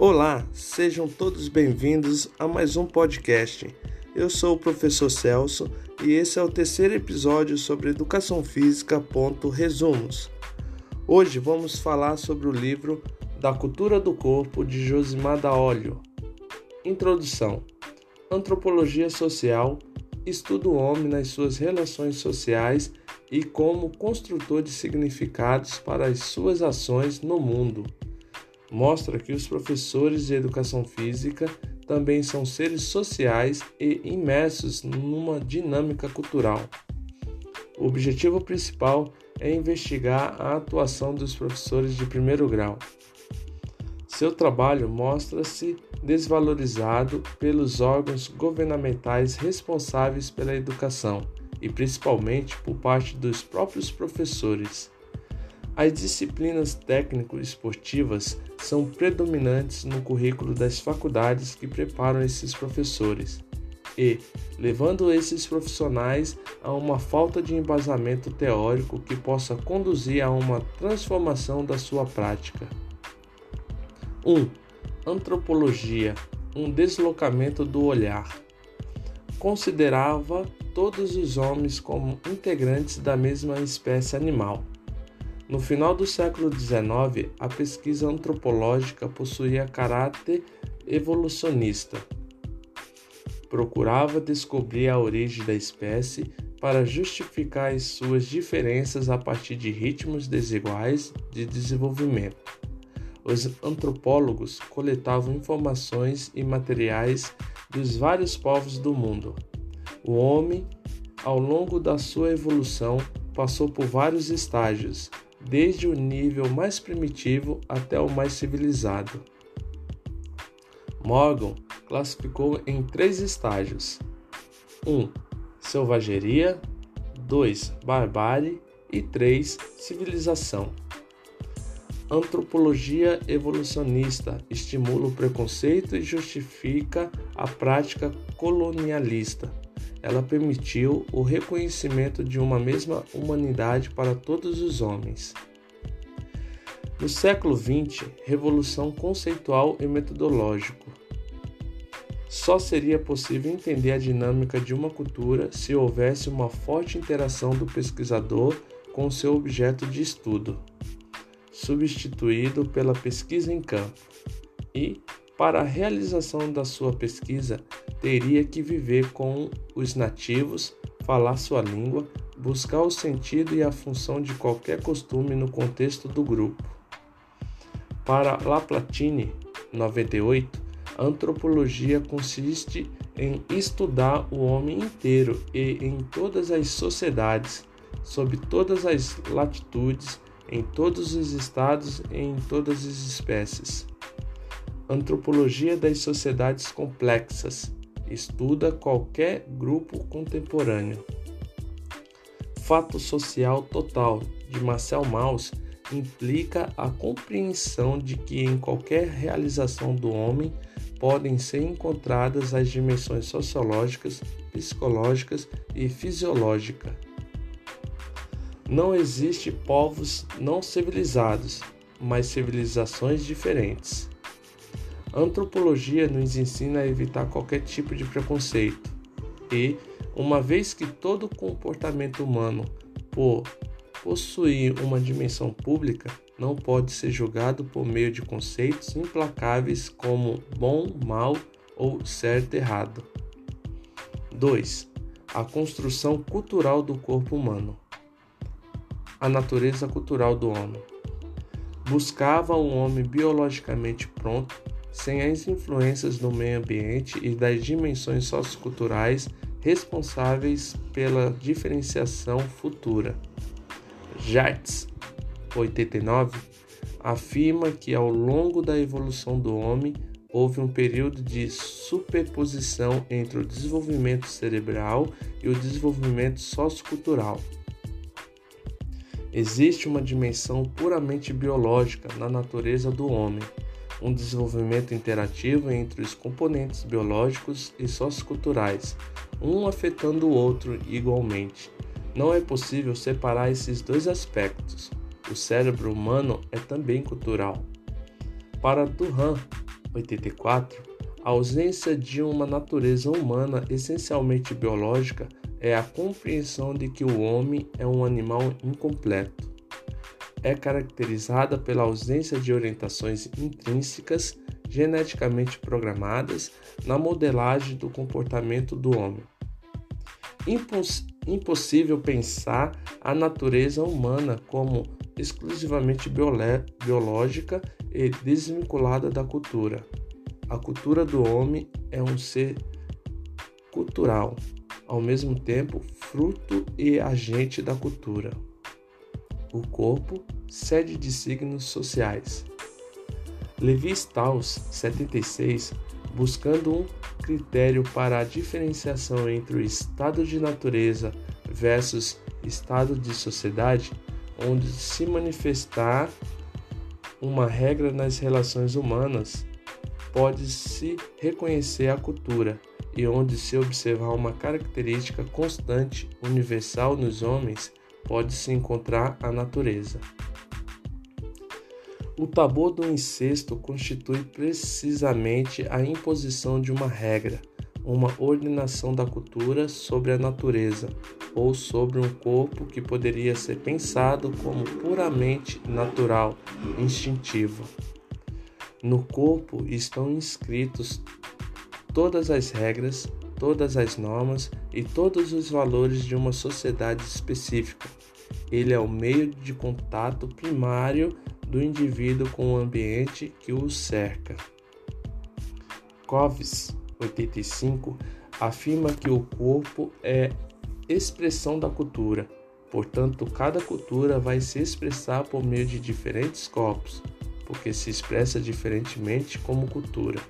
Olá, sejam todos bem-vindos a mais um podcast. Eu sou o professor Celso e esse é o terceiro episódio sobre educação física. Resumos. Hoje vamos falar sobre o livro Da Cultura do Corpo de Josimar da Olho. Introdução: Antropologia Social estuda o homem nas suas relações sociais e como construtor de significados para as suas ações no mundo. Mostra que os professores de educação física também são seres sociais e imersos numa dinâmica cultural. O objetivo principal é investigar a atuação dos professores de primeiro grau. Seu trabalho mostra-se desvalorizado pelos órgãos governamentais responsáveis pela educação e principalmente por parte dos próprios professores. As disciplinas técnico-esportivas são predominantes no currículo das faculdades que preparam esses professores e, levando esses profissionais a uma falta de embasamento teórico que possa conduzir a uma transformação da sua prática. 1. Um, antropologia um deslocamento do olhar. Considerava todos os homens como integrantes da mesma espécie animal. No final do século XIX, a pesquisa antropológica possuía caráter evolucionista. Procurava descobrir a origem da espécie para justificar as suas diferenças a partir de ritmos desiguais de desenvolvimento. Os antropólogos coletavam informações e materiais dos vários povos do mundo. O homem, ao longo da sua evolução, passou por vários estágios, desde o nível mais primitivo até o mais civilizado. Morgan classificou em três estágios: 1. Um, selvageria, 2. Barbárie e 3. Civilização. Antropologia evolucionista estimula o preconceito e justifica a prática colonialista. Ela permitiu o reconhecimento de uma mesma humanidade para todos os homens. No século XX, revolução conceitual e metodológico. Só seria possível entender a dinâmica de uma cultura se houvesse uma forte interação do pesquisador com seu objeto de estudo substituído pela pesquisa em campo, e, para a realização da sua pesquisa, teria que viver com os nativos, falar sua língua, buscar o sentido e a função de qualquer costume no contexto do grupo. Para Laplatine, 98, a antropologia consiste em estudar o homem inteiro e em todas as sociedades, sob todas as latitudes em todos os estados e em todas as espécies. Antropologia das sociedades complexas estuda qualquer grupo contemporâneo. Fato social total de Marcel Mauss implica a compreensão de que em qualquer realização do homem podem ser encontradas as dimensões sociológicas, psicológicas e fisiológicas não existe povos não civilizados, mas civilizações diferentes. Antropologia nos ensina a evitar qualquer tipo de preconceito e, uma vez que todo comportamento humano, por possuir uma dimensão pública, não pode ser julgado por meio de conceitos implacáveis como bom, mal ou certo, errado. 2. A construção cultural do corpo humano a natureza cultural do homem. Buscava um homem biologicamente pronto, sem as influências do meio ambiente e das dimensões socioculturais responsáveis pela diferenciação futura. Jartz, 89, afirma que ao longo da evolução do homem houve um período de superposição entre o desenvolvimento cerebral e o desenvolvimento sociocultural. Existe uma dimensão puramente biológica na natureza do homem, um desenvolvimento interativo entre os componentes biológicos e socioculturais, um afetando o outro igualmente. Não é possível separar esses dois aspectos. O cérebro humano é também cultural. Para Duran, 84, a ausência de uma natureza humana essencialmente biológica é a compreensão de que o homem é um animal incompleto. É caracterizada pela ausência de orientações intrínsecas geneticamente programadas na modelagem do comportamento do homem. Imposs impossível pensar a natureza humana como exclusivamente biológica e desvinculada da cultura. A cultura do homem é um ser cultural, ao mesmo tempo fruto e agente da cultura. O corpo, sede de signos sociais. Levi Strauss, 76, buscando um critério para a diferenciação entre o estado de natureza versus estado de sociedade, onde se manifestar uma regra nas relações humanas, pode-se reconhecer a cultura e onde se observar uma característica constante universal nos homens, pode-se encontrar a natureza. O tabu do incesto constitui precisamente a imposição de uma regra, uma ordenação da cultura sobre a natureza ou sobre um corpo que poderia ser pensado como puramente natural, instintivo. No corpo estão inscritos todas as regras, todas as normas e todos os valores de uma sociedade específica. Ele é o meio de contato primário do indivíduo com o ambiente que o cerca. Coves, 85, afirma que o corpo é expressão da cultura, portanto, cada cultura vai se expressar por meio de diferentes corpos, porque se expressa diferentemente como cultura.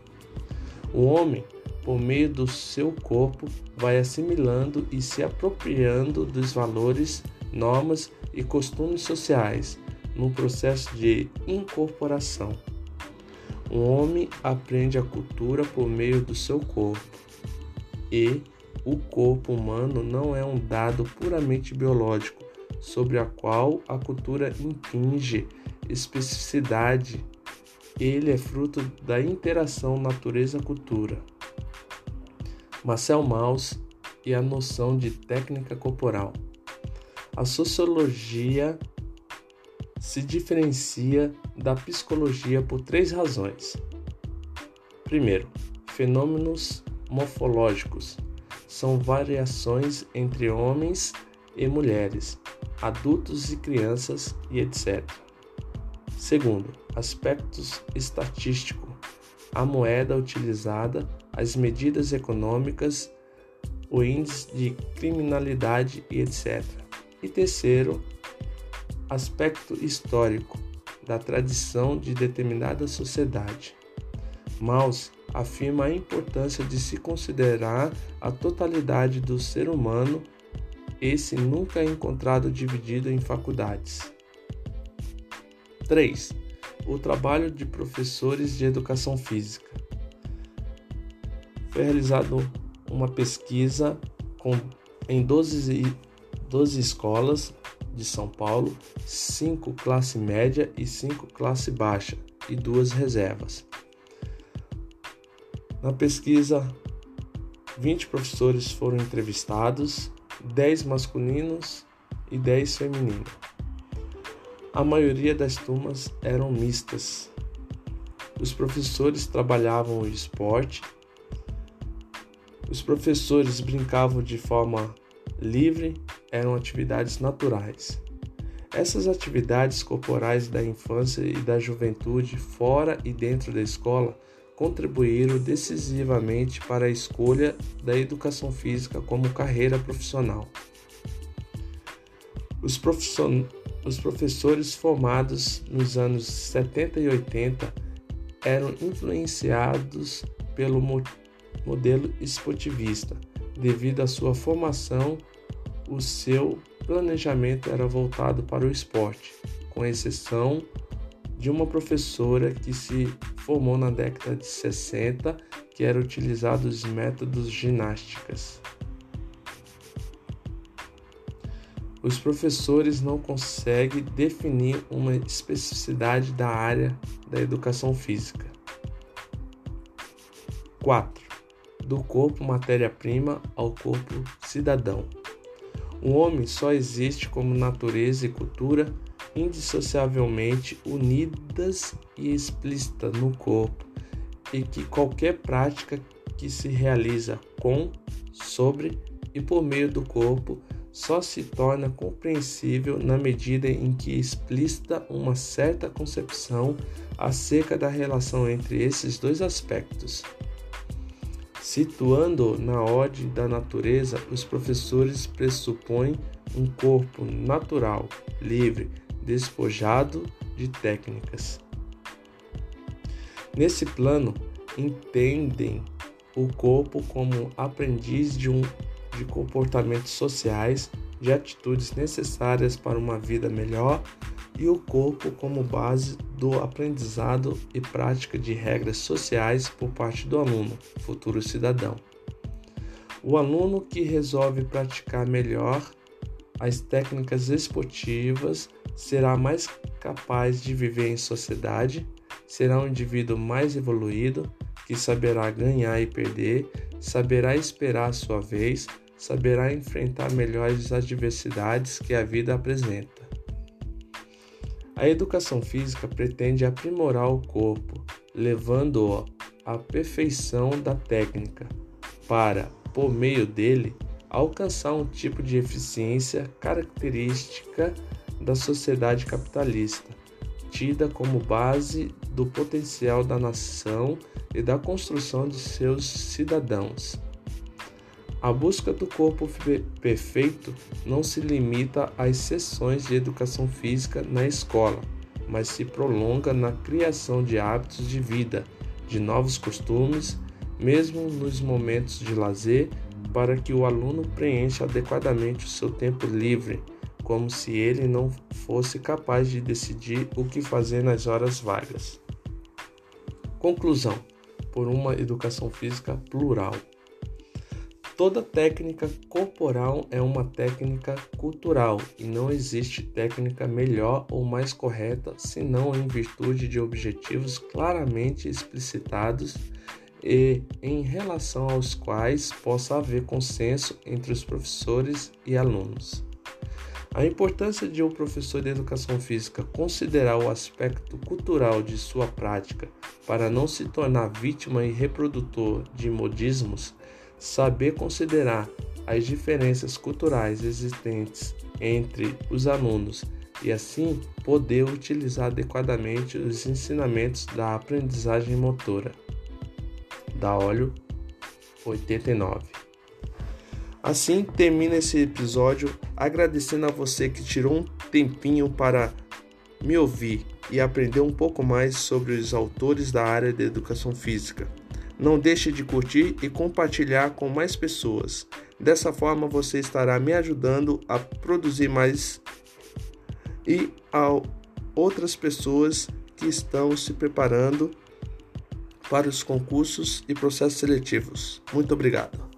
O homem, por meio do seu corpo, vai assimilando e se apropriando dos valores, normas e costumes sociais num processo de incorporação. O homem aprende a cultura por meio do seu corpo e o corpo humano não é um dado puramente biológico sobre a qual a cultura impinge especificidade ele é fruto da interação natureza-cultura. Marcel Mauss e a noção de técnica corporal. A sociologia se diferencia da psicologia por três razões. Primeiro, fenômenos morfológicos são variações entre homens e mulheres, adultos e crianças e etc. Segundo, aspectos estatísticos, a moeda utilizada, as medidas econômicas, o índice de criminalidade e etc. E terceiro, aspecto histórico da tradição de determinada sociedade. Maus afirma a importância de se considerar a totalidade do ser humano, esse nunca é encontrado dividido em faculdades. 3. O trabalho de professores de educação física. Foi realizado uma pesquisa com, em 12, 12 escolas de São Paulo, 5 classe média e 5 classe baixa e duas reservas. Na pesquisa, 20 professores foram entrevistados, 10 masculinos e 10 femininos. A maioria das turmas eram mistas. Os professores trabalhavam o esporte, os professores brincavam de forma livre, eram atividades naturais. Essas atividades corporais da infância e da juventude, fora e dentro da escola, contribuíram decisivamente para a escolha da educação física como carreira profissional. Os profissionais os professores formados nos anos 70 e 80 eram influenciados pelo modelo esportivista. Devido à sua formação, o seu planejamento era voltado para o esporte, com exceção de uma professora que se formou na década de 60, que era utilizado os métodos ginásticas. Os professores não conseguem definir uma especificidade da área da educação física. 4. Do corpo matéria-prima ao corpo cidadão. O homem só existe como natureza e cultura indissociavelmente unidas e explícitas no corpo, e que qualquer prática que se realiza com, sobre e por meio do corpo só se torna compreensível na medida em que explicita uma certa concepção acerca da relação entre esses dois aspectos. Situando na ordem da natureza, os professores pressupõem um corpo natural, livre, despojado de técnicas. Nesse plano, entendem o corpo como aprendiz de, um, de comportamentos sociais, de atitudes necessárias para uma vida melhor, e o corpo como base do aprendizado e prática de regras sociais por parte do aluno, futuro cidadão. O aluno que resolve praticar melhor as técnicas esportivas será mais capaz de viver em sociedade, será um indivíduo mais evoluído, que saberá ganhar e perder, saberá esperar a sua vez, saberá enfrentar melhor as adversidades que a vida apresenta. A educação física pretende aprimorar o corpo, levando-o à perfeição da técnica, para, por meio dele, alcançar um tipo de eficiência característica da sociedade capitalista, tida como base do potencial da nação e da construção de seus cidadãos. A busca do corpo perfeito não se limita às sessões de educação física na escola, mas se prolonga na criação de hábitos de vida, de novos costumes, mesmo nos momentos de lazer, para que o aluno preencha adequadamente o seu tempo livre como se ele não fosse capaz de decidir o que fazer nas horas vagas. Conclusão: por uma educação física plural. Toda técnica corporal é uma técnica cultural e não existe técnica melhor ou mais correta senão em virtude de objetivos claramente explicitados e em relação aos quais possa haver consenso entre os professores e alunos. A importância de um professor de educação física considerar o aspecto cultural de sua prática para não se tornar vítima e reprodutor de modismos, saber considerar as diferenças culturais existentes entre os alunos e assim poder utilizar adequadamente os ensinamentos da aprendizagem motora. Da óleo 89 Assim termina esse episódio agradecendo a você que tirou um tempinho para me ouvir e aprender um pouco mais sobre os autores da área de educação física. Não deixe de curtir e compartilhar com mais pessoas. Dessa forma você estará me ajudando a produzir mais e a outras pessoas que estão se preparando para os concursos e processos seletivos. Muito obrigado.